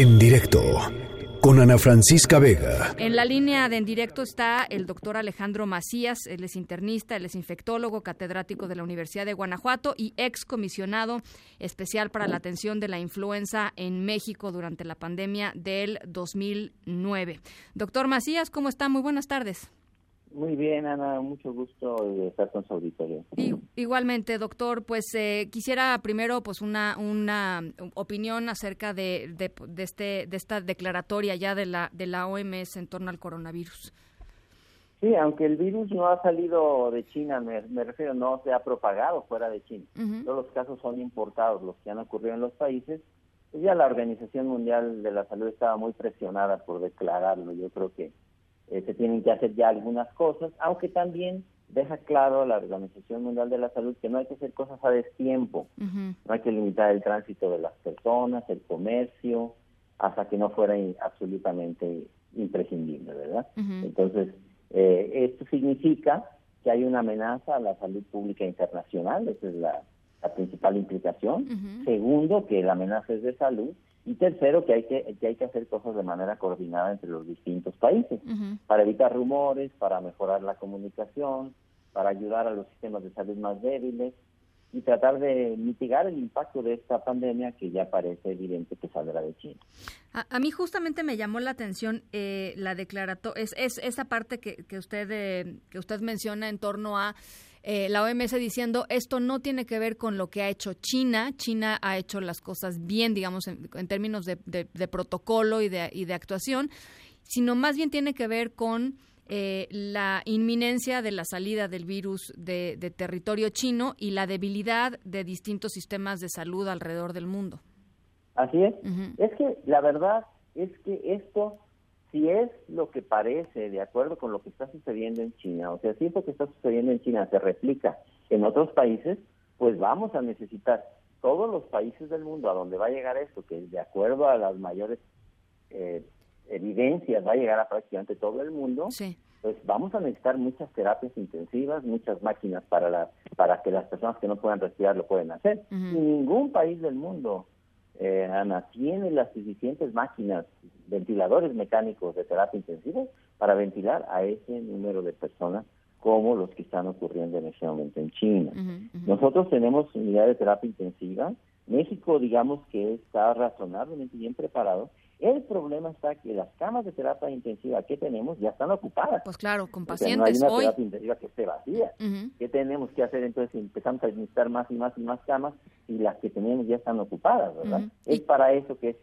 En directo con Ana Francisca Vega. En la línea de en directo está el doctor Alejandro Macías, él es internista, él es infectólogo, catedrático de la Universidad de Guanajuato y ex comisionado especial para la atención de la influenza en México durante la pandemia del 2009. Doctor Macías, ¿cómo está? Muy buenas tardes. Muy bien, Ana, mucho gusto de estar con su auditorio. igualmente, doctor, pues eh, quisiera primero pues una, una opinión acerca de, de, este, de esta declaratoria ya de la, de la OMS en torno al coronavirus. Sí, aunque el virus no ha salido de China, me, refiero, no se ha propagado fuera de China. Todos los casos son importados, los que han ocurrido en los países. Pues ya la Organización Mundial de la Salud estaba muy presionada por declararlo. Yo creo que eh, se tienen que hacer ya algunas cosas, aunque también deja claro la Organización Mundial de la Salud que no hay que hacer cosas a destiempo, no hay que limitar el tránsito de las personas, el comercio, hasta que no fuera absolutamente imprescindible, ¿verdad? Entonces, eh, esto significa que hay una amenaza a la salud pública internacional, esa es la, principal implicación. Segundo, que la amenaza es de salud. Y tercero, que hay que, que hay que hacer cosas de manera coordinada entre los distintos países para evitar rumores, para mejorar la comunicación, para ayudar a los sistemas de salud más débiles y tratar de mitigar el impacto de esta pandemia que ya parece evidente que saldrá de China. A, mí justamente me llamó la atención eh, la declaratoria, es, es esa parte que, que usted eh, que usted menciona en torno a eh, la OMS diciendo esto no tiene que ver con lo que ha hecho China. China ha hecho las cosas bien, digamos, en, términos de, protocolo y de, y de actuación, sino más bien tiene que ver con eh, la inminencia de la salida del virus de, territorio chino y la debilidad de distintos sistemas de salud alrededor del mundo. Así es. Es que la verdad es que esto si es lo que parece, de acuerdo con lo que está sucediendo en China, o sea, si esto que está sucediendo en China se replica en otros países, pues vamos a necesitar todos los países del mundo a donde va a llegar esto, que de acuerdo a las mayores eh, evidencias va a llegar a prácticamente todo el mundo, pues vamos a necesitar muchas terapias intensivas, muchas máquinas para la, para que las personas que no puedan respirar lo puedan hacer. Y ningún país del mundo eh, Ana, tiene las suficientes máquinas, ventiladores mecánicos de terapia intensiva para ventilar a ese número de personas como los que están ocurriendo en ese momento en China. Nosotros tenemos unidad de terapia intensiva. México, digamos que está razonablemente bien preparado el problema está que las camas de terapia intensiva que tenemos ya están ocupadas. Pues claro, con pacientes. no hay una terapia intensiva que esté vacía. ¿Qué tenemos que hacer entonces? Empezamos a administrar más y más y más camas y las que tenemos ya están ocupadas, ¿verdad? Es para eso que,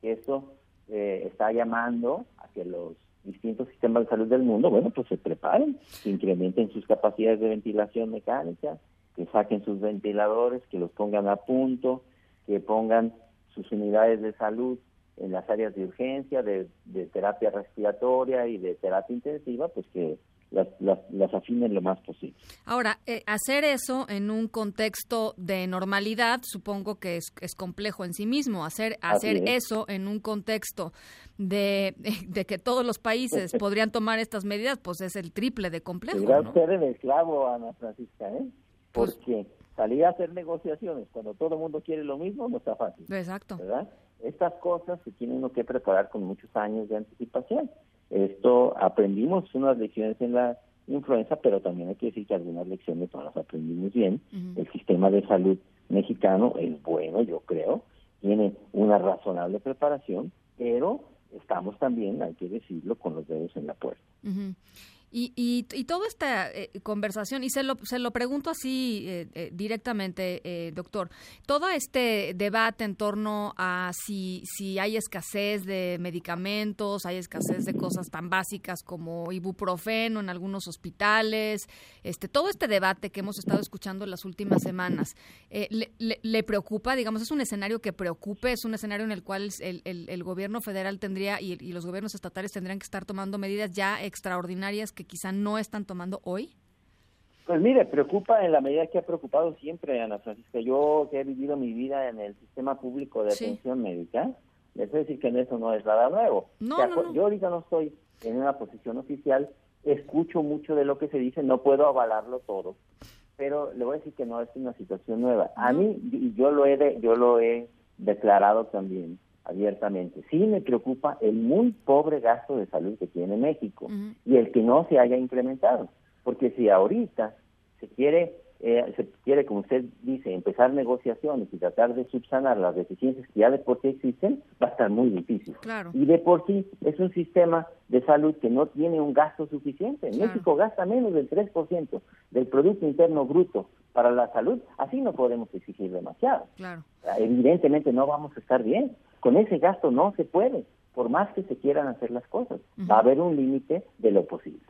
que eso eh, está llamando a que los distintos sistemas de salud del mundo, bueno, pues se preparen, que incrementen sus capacidades de ventilación mecánica, que saquen sus ventiladores, que los pongan a punto, que pongan sus unidades de salud en las áreas de urgencia, de, terapia respiratoria y de terapia intensiva, pues que las, las, afinen lo más posible. Ahora, eh, hacer eso en un contexto de normalidad, supongo que es, es complejo en sí mismo. Hacer, hacer eso en un contexto de, de, que todos los países podrían tomar estas medidas, pues es el triple de complejo. ¿no? usted el esclavo, Ana Francisca, ¿eh? Pues Porque salir a hacer negociaciones cuando todo el mundo quiere lo mismo no está fácil. Exacto. ¿Verdad? Estas cosas se tienen uno que preparar con muchos años de anticipación. Esto aprendimos unas lecciones en la influenza, pero también hay que decir que algunas lecciones no las aprendimos bien. El sistema de salud mexicano es bueno, yo creo, tiene una razonable preparación, pero estamos también, hay que decirlo, con los dedos en la puerta. Y, y, toda esta eh, conversación, y se lo, se lo pregunto así eh, eh, directamente, doctor, todo este debate en torno a si, si hay escasez de medicamentos, hay escasez de cosas tan básicas como ibuprofeno en algunos hospitales, este, todo este debate que hemos estado escuchando en las últimas semanas, le, le, preocupa? Digamos, ¿es un escenario que preocupe? ¿Es un escenario en el cual el, el, gobierno federal tendría y, y los gobiernos estatales tendrían que estar tomando medidas ya extraordinarias que quizá no están tomando hoy? Pues mire, preocupa en la medida que ha preocupado siempre, Ana Francisca. Yo que he vivido mi vida en el sistema público de atención médica, les voy a decir que en eso no es nada nuevo. Yo ahorita no estoy en una posición oficial, escucho mucho de lo que se dice, no puedo avalarlo todo, pero le voy a decir que no es una situación nueva. A mí, y yo lo he, yo lo he declarado también, abiertamente. Sí me preocupa el muy pobre gasto de salud que tiene México y el que no se haya incrementado, porque si ahorita se quiere eh, se quiere, como usted dice, empezar negociaciones y tratar de subsanar las deficiencias que ya de por sí existen, va a estar muy difícil. Y de por sí es un sistema de salud que no tiene un gasto suficiente. México gasta menos del 3% del Producto Interno Bruto para la salud, así no podemos exigir demasiado. Evidentemente no vamos a estar bien. Con ese gasto no se puede por más que se quieran hacer las cosas. Va a haber un límite de lo posible.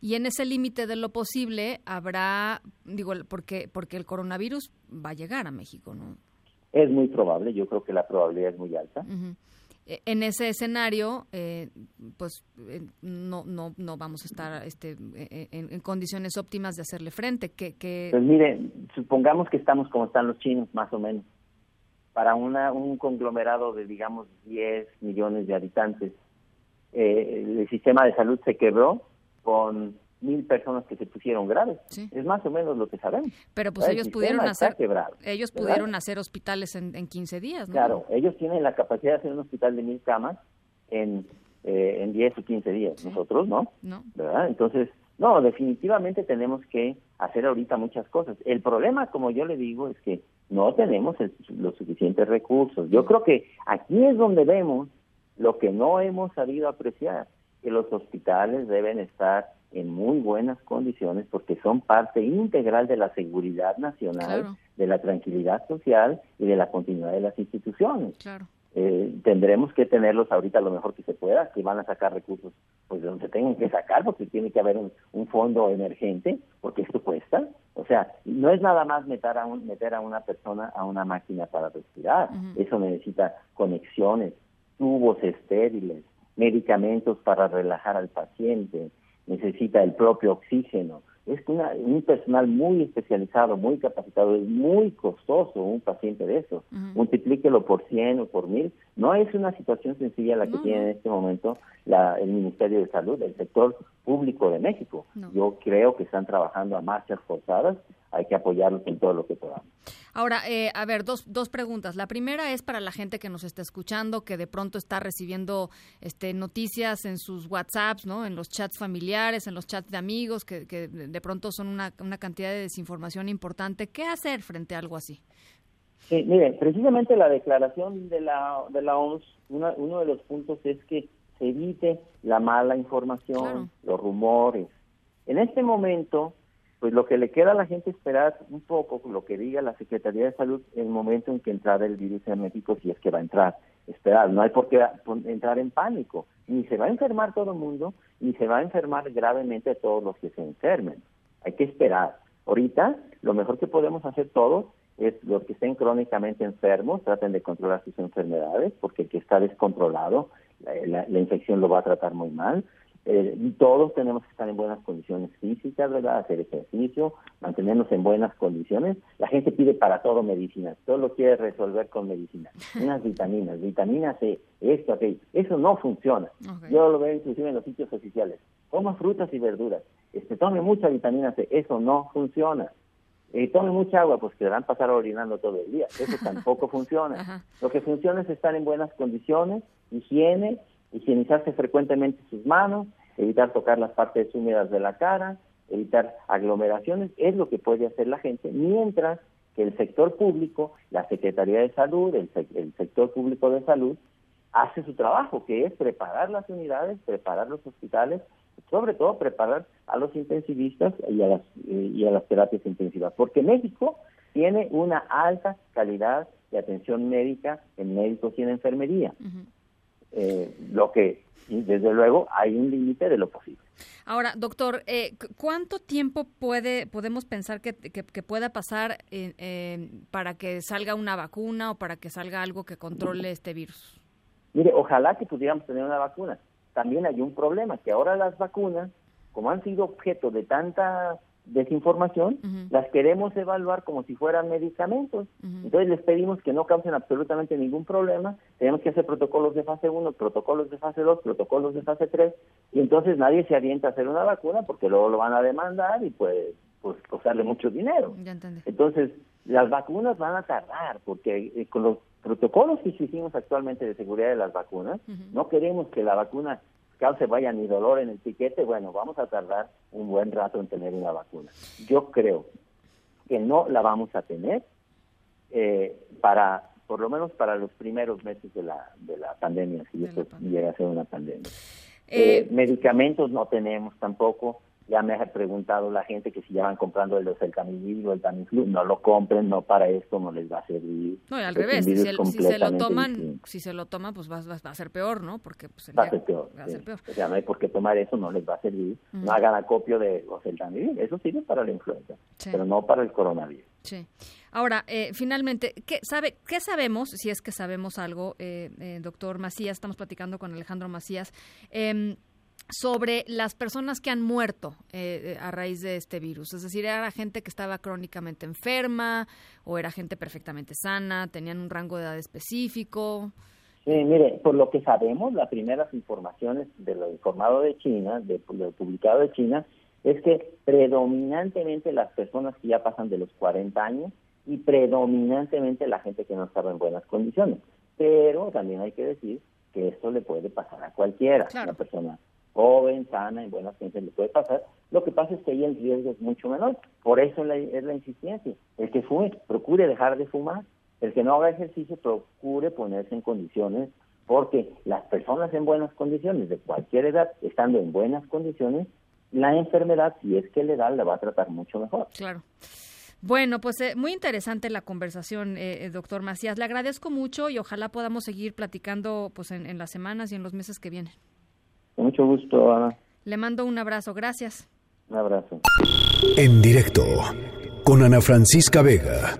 Y en ese límite de lo posible habrá, digo, porque, porque el coronavirus va a llegar a México, ¿no? Es muy probable, yo creo que la probabilidad es muy alta. E, en ese escenario, eh, pues eh, no, no, no vamos a estar este, e, e, en, condiciones óptimas de hacerle frente. Que, que... Pues mire, supongamos que estamos como están los chinos, más o menos para una, un conglomerado de, digamos, 10 millones de habitantes. Eh, el sistema de salud se quebró con mil personas que se pusieron graves. Es más o menos lo que sabemos. Pero pues ellos pudieron hacer ellos pudieron hacer hospitales en, en 15 días, ¿no? Claro, ellos tienen la capacidad de hacer un hospital de mil camas en, eh, en 10 o 15 días. Nosotros no. No. ¿Verdad? Entonces, no, definitivamente tenemos que hacer ahorita muchas cosas. El problema, como yo le digo, es que no tenemos los suficientes recursos. Yo creo que aquí es donde vemos lo que no hemos sabido apreciar, que los hospitales deben estar en muy buenas condiciones porque son parte integral de la seguridad nacional, de la tranquilidad social y de la continuidad de las instituciones. Claro. Eh, tendremos que tenerlos ahorita lo mejor que se pueda, que van a sacar recursos pues de donde tengan que sacar, porque tiene que haber un, fondo emergente, porque esto cuesta. O sea, no es nada más meter a, un, meter a una persona a una máquina para respirar, eso necesita conexiones, tubos estériles, medicamentos para relajar al paciente, necesita el propio oxígeno, es un personal muy especializado, muy capacitado, es muy costoso un paciente de eso. Multiplíquelo por 100 o por 1000. No es una situación sencilla la que tiene en este momento la, el Ministerio de Salud, el sector público de México. Yo creo que están trabajando a marchas forzadas, hay que apoyarlos en todo lo que podamos. Ahora, eh, a ver, dos, dos preguntas. La primera es para la gente que nos está escuchando, que de pronto está recibiendo este, noticias en sus WhatsApps, ¿no? En los chats familiares, en los chats de amigos, que, que de pronto son una, una cantidad de desinformación importante. ¿Qué hacer frente a algo así? Sí, mire, precisamente la declaración de la, de la OMS, uno de los puntos es que se evite la mala información, los rumores. En este momento, pues lo que le queda a la gente esperar un poco lo que diga la Secretaría de Salud en el momento en que entrara el virus en México, si es que va a entrar. Esperar, no hay por qué entrar en pánico. Ni se va a enfermar todo el mundo, ni se va a enfermar gravemente todos los que se enfermen. Hay que esperar. Ahorita, lo mejor que podemos hacer todos es los que estén crónicamente enfermos, traten de controlar sus enfermedades, porque el que está descontrolado, la infección lo va a tratar muy mal. Eh, todos tenemos que estar en buenas condiciones físicas, ¿verdad? Hacer ejercicio, mantenernos en buenas condiciones. La gente pide para todo medicina, todo lo quiere resolver con medicina. Unas vitaminas, vitamina C, esto, aquello. Eso no funciona. Yo lo veo inclusive en los sitios oficiales. Coma frutas y verduras. Este, tome mucha vitamina C, eso no funciona. Eh, tome mucha agua, pues quedarán pasar orinando todo el día. Eso tampoco funciona. Lo que funciona es estar en buenas condiciones, higiene, higienizarse frecuentemente sus manos, evitar tocar las partes húmedas de la cara, evitar aglomeraciones, es lo que puede hacer la gente, mientras que el sector público, la Secretaría de Salud, el, sector público de salud, hace su trabajo, que es preparar las unidades, preparar los hospitales, sobre todo preparar a los intensivistas y a las, y a las terapias intensivas, porque México tiene una alta calidad de atención médica en médicos y en enfermería. Eh, lo que, desde luego, hay un límite de lo posible. Ahora, doctor, eh, ¿cuánto tiempo puede podemos pensar que, pueda pasar para que salga una vacuna o para que salga algo que controle este virus? Mire, ojalá que pudiéramos tener una vacuna. También hay un problema, que ahora las vacunas, como han sido objeto de tanta desinformación, las queremos evaluar como si fueran medicamentos. Entonces les pedimos que no causen absolutamente ningún problema, tenemos que hacer protocolos de fase 1, protocolos de fase 2, protocolos de fase 3, y entonces nadie se avienta a hacer una vacuna porque luego lo van a demandar y pues, pues costarle mucho dinero. Entonces, las vacunas van a tardar porque eh, con los protocolos que hicimos actualmente de seguridad de las vacunas, no queremos que la vacuna cause vaya ni dolor en el piquete, bueno, vamos a tardar un buen rato en tener una vacuna. Yo creo que no la vamos a tener eh, para, por lo menos para los primeros meses de la, de la pandemia, si esto llega a ser una pandemia. Eh, eh, medicamentos no tenemos tampoco. Ya me ha preguntado la gente que si ya van comprando el Camillillo, o el Tamiflu, no lo compren, no para esto no les va a servir. No, y al revés, si se, lo toman, si se lo toman, pues va, va, a ser peor, ¿no? Porque pues, va, a ser peor, va a ser peor. O sea, no hay por qué tomar eso, no les va a servir. No hagan acopio de Oseltamivir, eso sirve para la influenza, pero no para el coronavirus. Sí. Ahora, eh, finalmente, ¿qué, sabe, ¿qué sabemos, si es que sabemos algo, eh, eh, doctor Macías? Estamos platicando con Alejandro Macías. Eh, sobre las personas que han muerto eh, a raíz de este virus. Es decir, era gente que estaba crónicamente enferma o era gente perfectamente sana, tenían un rango de edad específico. Sí, mire, por lo que sabemos, las primeras informaciones de lo informado de China, de lo publicado de China, es que predominantemente las personas que ya pasan de los 40 años y predominantemente la gente que no estaba en buenas condiciones. Pero también hay que decir que esto le puede pasar a cualquiera, una persona joven, sana, en buenas condiciones, le puede pasar. Lo que pasa es que ahí el riesgo es mucho menor. Por eso es la insistencia. El que fume, procure dejar de fumar. El que no haga ejercicio, procure ponerse en condiciones, porque las personas en buenas condiciones, de cualquier edad, estando en buenas condiciones, la enfermedad, si es que le da, la va a tratar mucho mejor. Claro. Bueno, pues eh, muy interesante la conversación, eh, eh, doctor Macías. Le agradezco mucho y ojalá podamos seguir platicando pues en, en las semanas y en los meses que vienen. Con mucho gusto, Ana. Le mando un abrazo. Gracias. Un abrazo. En directo con Ana Francisca Vega.